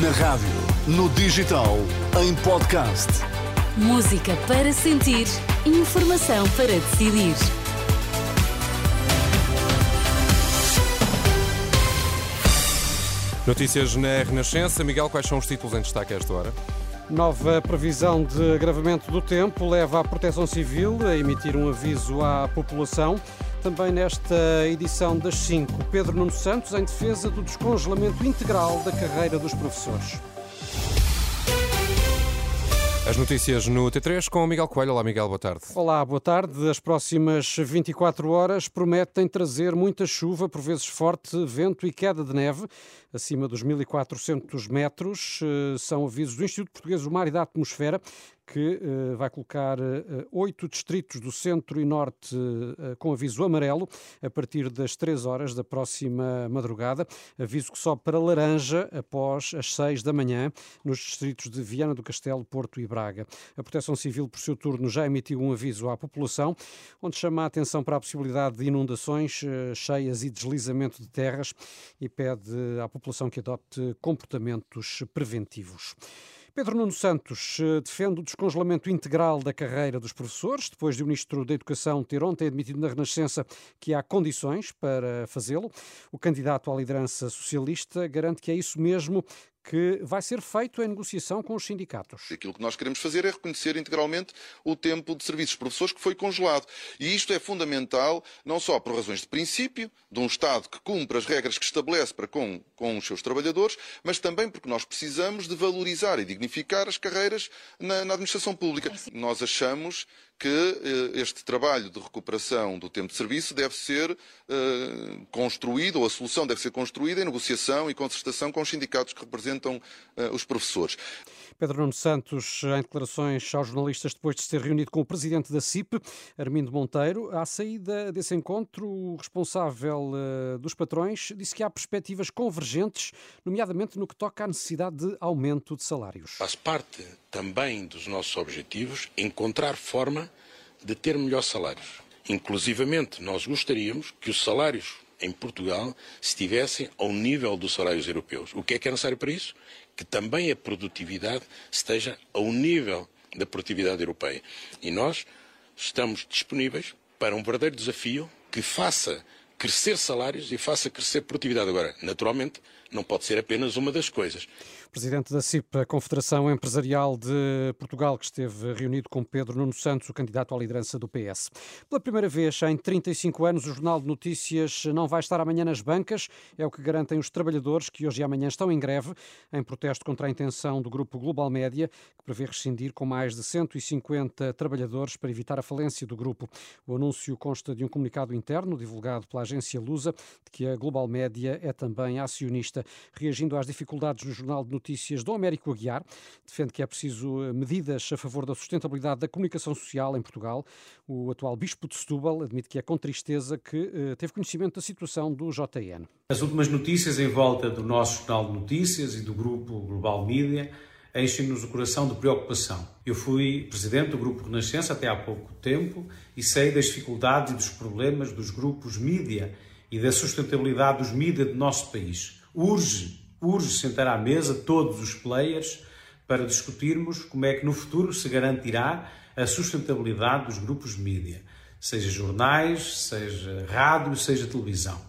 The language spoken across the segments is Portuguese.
Na rádio, no digital, em podcast. Música para sentir, informação para decidir. Notícias na Renascença. Miguel, quais são os títulos em destaque a esta hora? Nova previsão de agravamento do tempo leva a Proteção Civil a emitir um aviso à população. Também nesta edição das 5, Pedro Nuno Santos em defesa do descongelamento integral da carreira dos professores. As notícias no T3 com o Miguel Coelho. Olá, Miguel, boa tarde. Olá, boa tarde. As próximas 24 horas prometem trazer muita chuva, por vezes forte, vento e queda de neve acima dos 1400 metros. Eh, são avisos do Instituto Português do Mar e da Atmosfera, que uh, vai colocar uh, oito distritos do centro e norte uh, com aviso amarelo a partir das três horas da próxima madrugada. Aviso que sobe para laranja após as seis da manhã nos distritos de Viana do Castelo, Porto e Braga. A Proteção Civil, por seu turno, já emitiu um aviso à população, onde chama a atenção para a possibilidade de inundações, cheias e deslizamento de terras e pede à população que adote comportamentos preventivos. Pedro Nuno Santos eh, defende o descongelamento integral da carreira dos professores, depois de o Ministro da Educação ter ontem admitido na Renascença que há condições para fazê-lo. O candidato à liderança socialista garante que é isso mesmo que vai ser feito em negociação com os sindicatos. Aquilo que nós queremos fazer é reconhecer integralmente o tempo de serviços professores que foi congelado. E isto é fundamental não só por razões de princípio, de um Estado que cumpre as regras que estabelece para com, com os seus trabalhadores, mas também porque nós precisamos de valorizar e dignificar as carreiras na, na administração pública. Nós achamos que eh, este trabalho de recuperação do tempo de serviço deve ser eh, construído, ou a solução deve ser construída em negociação e concertação com os sindicatos que representam eh, os professores. Pedro Nuno Santos, em declarações aos jornalistas depois de se ter reunido com o presidente da CIP, Armindo Monteiro, à saída desse encontro, o responsável dos patrões disse que há perspectivas convergentes, nomeadamente no que toca à necessidade de aumento de salários. Faz parte também dos nossos objetivos encontrar forma de ter melhores salários. Inclusivamente, nós gostaríamos que os salários em Portugal estivessem ao nível dos salários europeus. O que é que é necessário para isso? Que também a produtividade esteja ao nível da produtividade europeia. E nós estamos disponíveis para um verdadeiro desafio que faça crescer salários e faça crescer produtividade. Agora, naturalmente, não pode ser apenas uma das coisas. Presidente da CIP, a Confederação Empresarial de Portugal, que esteve reunido com Pedro Nuno Santos, o candidato à liderança do PS. Pela primeira vez em 35 anos, o Jornal de Notícias não vai estar amanhã nas bancas, é o que garantem os trabalhadores que hoje e amanhã estão em greve, em protesto contra a intenção do grupo Global Média, que prevê rescindir com mais de 150 trabalhadores para evitar a falência do grupo. O anúncio consta de um comunicado interno divulgado pela agência Lusa, de que a Global Média é também acionista. Reagindo às dificuldades no Jornal de Notícias, Notícias do Américo Aguiar. Defende que é preciso eh, medidas a favor da sustentabilidade da comunicação social em Portugal. O atual Bispo de Setúbal admite que é com tristeza que eh, teve conhecimento da situação do JN. As últimas notícias em volta do nosso Jornal de Notícias e do grupo Global Media enchem-nos o coração de preocupação. Eu fui presidente do Grupo Renascença até há pouco tempo e sei das dificuldades e dos problemas dos grupos mídia e da sustentabilidade dos mídia do nosso país. Urge urge sentar à mesa todos os players para discutirmos como é que no futuro se garantirá a sustentabilidade dos grupos mídia, seja jornais, seja rádio, seja televisão.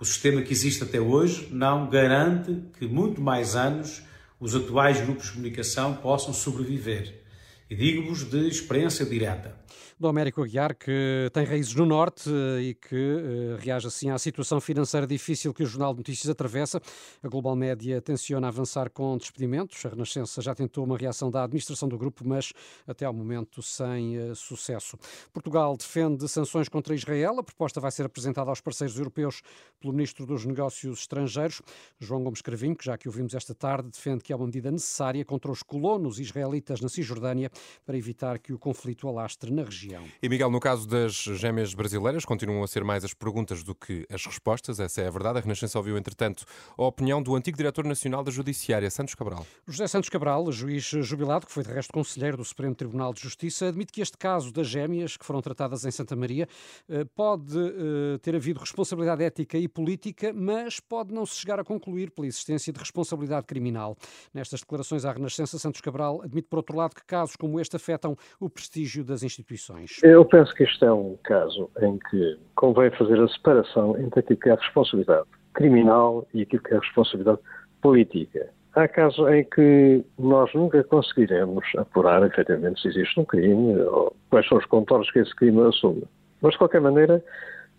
O sistema que existe até hoje não garante que muito mais anos os atuais grupos de comunicação possam sobreviver. E digo-vos de experiência direta do Américo Aguiar, que tem raízes no Norte eh, e que uh, reage assim à situação financeira difícil que o Jornal de Notícias atravessa. A Global Média tenciona avançar com despedimentos. A Renascença já tentou uma reação da administração do grupo, mas até ao momento sem uh, sucesso. Portugal defende sanções contra Israel. A proposta vai ser apresentada aos parceiros europeus pelo Ministro dos Negócios Estrangeiros, João Gomes Cravinho, que já que ouvimos esta tarde, defende que é uma medida necessária contra os colonos israelitas na Cisjordânia para evitar que o conflito alastre na região. E Miguel, no caso das gêmeas brasileiras, continuam a ser mais as perguntas do que as respostas, essa é a verdade. A Renascença ouviu, entretanto, a opinião do antigo diretor nacional da Judiciária, Santos Cabral. José Santos Cabral, juiz jubilado, que foi de resto conselheiro do Supremo Tribunal de Justiça, admite que este caso das gêmeas, que foram tratadas em Santa Maria, eh, pode eh, ter havido responsabilidade ética e política, mas pode não se chegar a concluir pela existência de responsabilidade criminal. Nestas declarações à Renascença, Santos Cabral admite, por outro lado, que casos como este afetam o prestígio das instituições. Eu penso que este é um caso em que convém fazer a separação entre aquilo que é a responsabilidade criminal e aquilo que é a responsabilidade política. Há casos em que nós nunca conseguiremos apurar efetivamente se existe um crime ou quais são os contornos que esse crime assume. Mas, de qualquer maneira,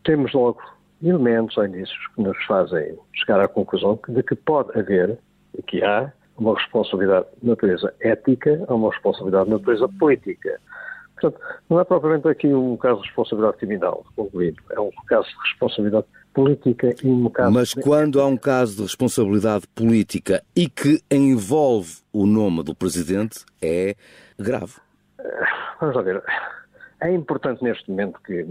temos logo elementos ou indícios que nos fazem chegar à conclusão de que pode haver e que há uma responsabilidade de natureza ética ou uma responsabilidade de natureza política. Portanto, não é propriamente aqui um caso de responsabilidade criminal, concluído. É um caso de responsabilidade política e um caso... Mas quando há um caso de responsabilidade política e que envolve o nome do Presidente, é grave. Vamos lá ver. É importante neste momento que,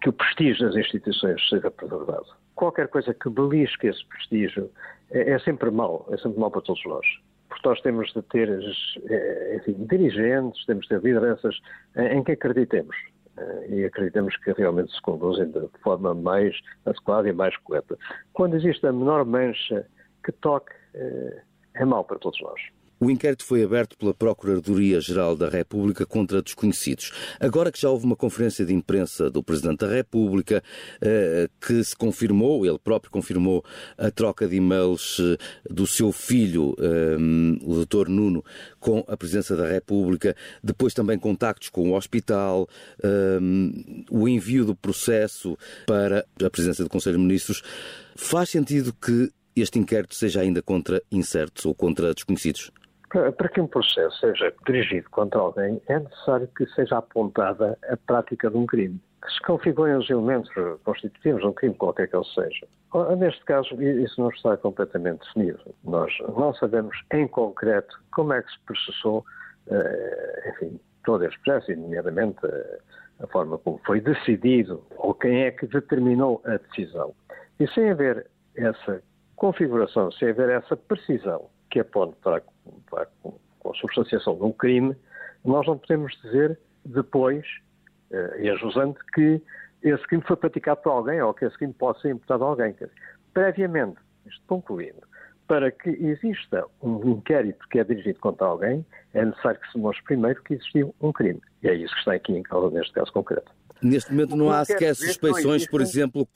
que o prestígio das instituições seja preservado. Qualquer coisa que belisque esse prestígio é, é sempre mau, é sempre mau para todos nós porque nós temos de ter eh, enfim, dirigentes, temos de ter lideranças em que acreditemos. Eh, e acreditamos que realmente se conduzem de forma mais adequada e mais correta. Quando existe a menor mancha que toque, eh, é mau para todos nós. O inquérito foi aberto pela Procuradoria-Geral da República contra desconhecidos. Agora que já houve uma conferência de imprensa do Presidente da República, eh, que se confirmou, ele próprio confirmou a troca de e-mails eh, do seu filho, eh, o Dr. Nuno, com a Presidência da República, depois também contactos com o hospital, o envio do processo para a Presidência do Conselho de Ministros. Faz sentido que este inquérito seja ainda contra incertos ou contra desconhecidos? Para que um processo seja dirigido contra alguém, é necessário que seja apontada a prática de um crime. Que se configurem os elementos constitutivos de um crime, qualquer que ele seja. Neste caso, isso não está completamente definido. Nós não sabemos em concreto como é que se processou, eh, enfim, todo este processo, nomeadamente eh, a forma como foi decidido ou quem é que determinou a decisão. E sem haver essa configuração, sem haver essa precisão que aponte para a consubstanciação de um crime, nós não podemos dizer depois, eh, e ajusante, que esse crime foi praticado por alguém ou que esse crime pode ser imputado a alguém. Previamente, isto concluindo, para que exista um inquérito que é dirigido contra alguém, é necessário que se mostre primeiro que existiu um crime. E é isso que está aqui em causa neste caso concreto. Neste momento não há sequer suspeições, por exemplo,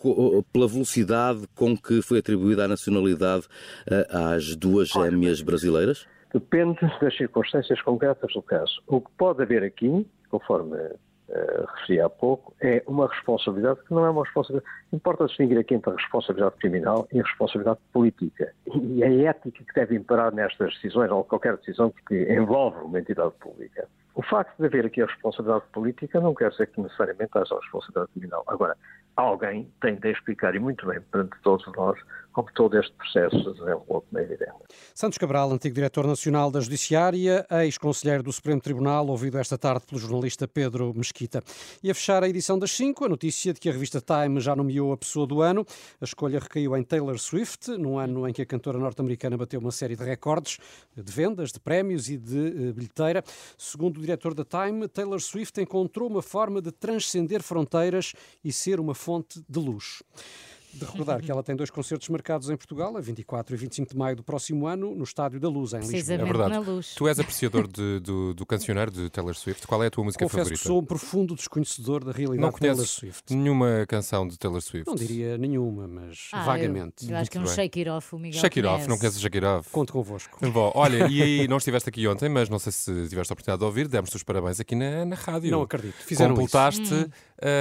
pela velocidade com que foi atribuída a nacionalidade eh, às duas gêmeas brasileiras? Depende das circunstâncias concretas do caso. O que pode haver aqui, conforme uh, referi há pouco, é uma responsabilidade que não é uma responsabilidade. Importa distinguir aqui entre a responsabilidade criminal e a responsabilidade política. E a ética que deve imperar nestas decisões, ou qualquer decisão que envolve uma entidade pública. O facto de haver aqui a responsabilidade política não quer dizer que necessariamente haja responsabilidade criminal. Agora, alguém tem de explicar, e muito bem, perante todos nós, como todo este processo se desenvolveu, como é evidente. Santos Cabral, antigo diretor nacional da Judiciária, ex-conselheiro do Supremo Tribunal, ouvido esta tarde pelo jornalista Pedro Mesquita. E a fechar a edição das 5, a notícia de que a revista Time já nomeou a pessoa do ano. A escolha recaiu em Taylor Swift, num ano em que a cantora norte-americana bateu uma série de recordes de vendas, de prémios e de uh, bilheteira. Segundo o diretor da Time, Taylor Swift encontrou uma forma de transcender fronteiras e ser uma fonte de luz de recordar que ela tem dois concertos marcados em Portugal, a 24 e 25 de maio do próximo ano, no Estádio da Luz, em Lisboa. É verdade. Tu és apreciador de, do, do cancioneiro de Taylor Swift. Qual é a tua música Confesso favorita? Que sou um profundo desconhecedor da realidade Não de Taylor Swift. nenhuma canção de Taylor Swift? Não diria nenhuma, mas ah, vagamente. Eu, eu acho que é um Shake It Off, o Miguel Shake It Off, não conheces Shake It Off? Conto convosco. Bom, olha, e aí não estiveste aqui ontem, mas não sei se tiveste a oportunidade de ouvir, demos-te os parabéns aqui na, na rádio. Não acredito. Fizeram Completaste hum.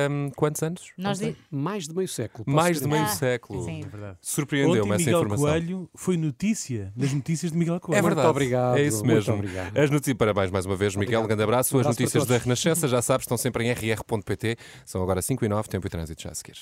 um, quantos anos? Nós de... Mais de meio século. Mais de meio ah, século. Sim. É verdade. Surpreendeu-me essa informação. Miguel Coelho foi notícia nas notícias de Miguel Coelho. É verdade. Muito obrigado. É isso mesmo. As notícias, parabéns mais uma vez, Miguel. Um grande abraço. Abraço As notícias da Renascença, já sabes, estão sempre em rr.pt. São agora 5 e 9, tempo e trânsito já a seguir.